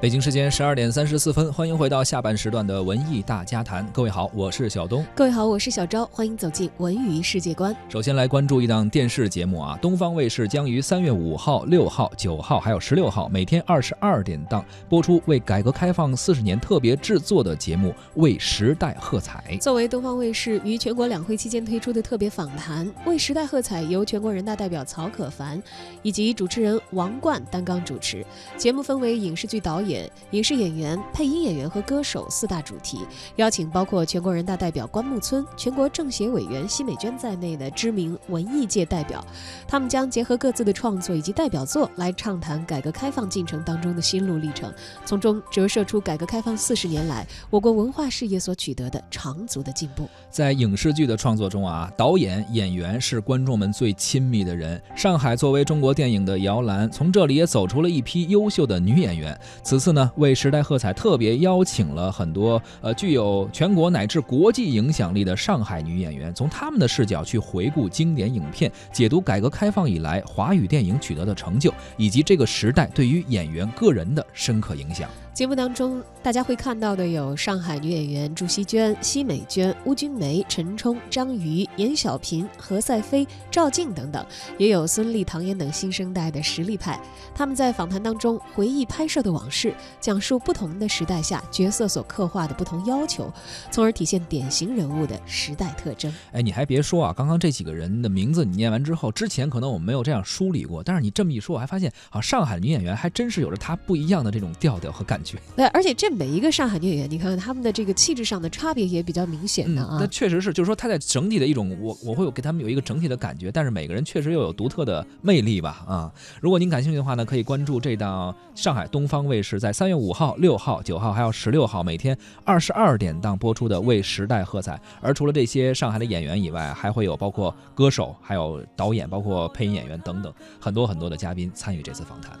北京时间十二点三十四分，欢迎回到下半时段的文艺大家谈。各位好，我是小东。各位好，我是小昭。欢迎走进文娱世界观。首先来关注一档电视节目啊，东方卫视将于三月五号、六号、九号还有十六号每天二十二点档播出为改革开放四十年特别制作的节目《为时代喝彩》。作为东方卫视于全国两会期间推出的特别访谈，《为时代喝彩》由全国人大代表曹可凡以及主持人王冠担纲主持。节目分为影视剧导演、演影视演员、配音演员和歌手四大主题，邀请包括全国人大代表关木村、全国政协委员奚美娟在内的知名文艺界代表，他们将结合各自的创作以及代表作来畅谈改革开放进程当中的心路历程，从中折射出改革开放四十年来我国文化事业所取得的长足的进步。在影视剧的创作中啊，导演、演员是观众们最亲密的人。上海作为中国电影的摇篮，从这里也走出了一批优秀的女演员。此此次呢，为时代喝彩特别邀请了很多呃具有全国乃至国际影响力的上海女演员，从他们的视角去回顾经典影片，解读改革开放以来华语电影取得的成就，以及这个时代对于演员个人的深刻影响。节目当中，大家会看到的有上海女演员朱希娟、奚美娟、邬君梅、陈冲、张瑜、严小平、何赛飞、赵静等等，也有孙俪、唐嫣等新生代的实力派。他们在访谈当中回忆拍摄的往事，讲述不同的时代下角色所刻画的不同要求，从而体现典型人物的时代特征。哎，你还别说啊，刚刚这几个人的名字你念完之后，之前可能我们没有这样梳理过，但是你这么一说，我还发现啊，上海女演员还真是有着她不一样的这种调调和感觉。对，而且这每一个上海女演员，你看看他们的这个气质上的差别也比较明显的啊。那确实是，就是说她在整体的一种，我我会有给他们有一个整体的感觉，但是每个人确实又有独特的魅力吧啊。如果您感兴趣的话呢，可以关注这档上海东方卫视在三月五号、六号、九号还有十六号每天二十二点档播出的《为时代喝彩》。而除了这些上海的演员以外，还会有包括歌手、还有导演、包括配音演员等等很多很多的嘉宾参与这次访谈。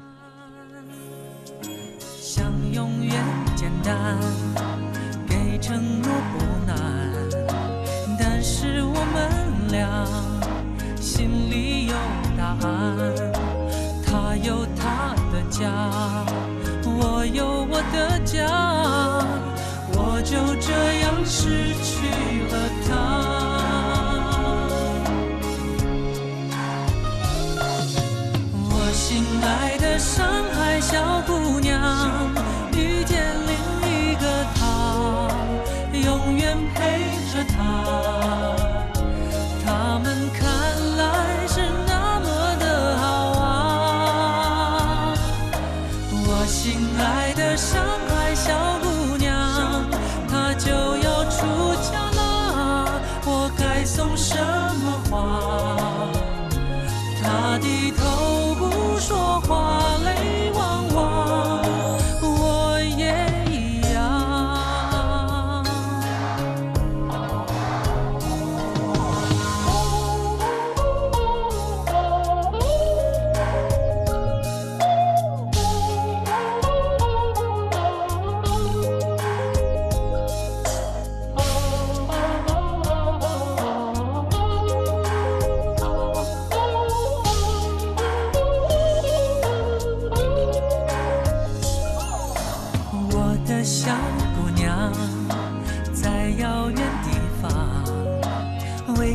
单，给承诺不难，但是我们俩心里有答案。他有他的家，我有我的家，我就这样失去他，他们看来是那么的好啊，我心爱。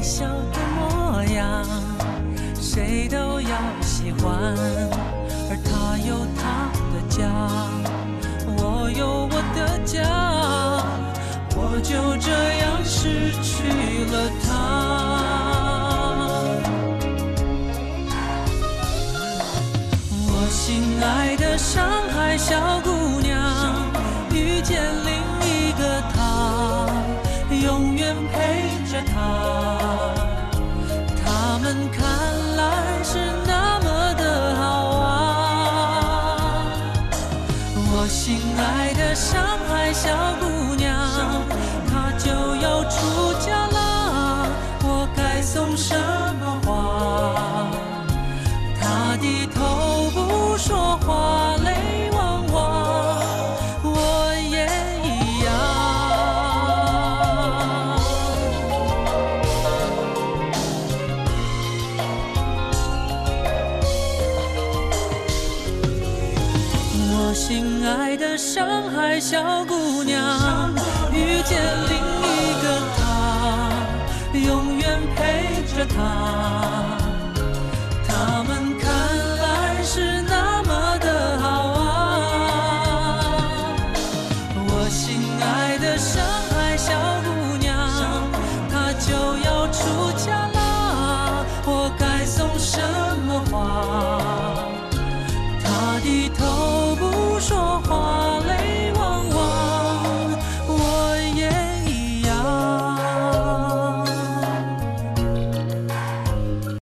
笑的模样，谁都要喜欢。而他有他的家，我有我的家，我就这样失去了他。我心爱的上海小姑娘，遇见另一个他，永远陪着他。心爱的上海小姑娘，遇见另一个他，永远陪着她。他们看来是那么的好啊！我心爱的上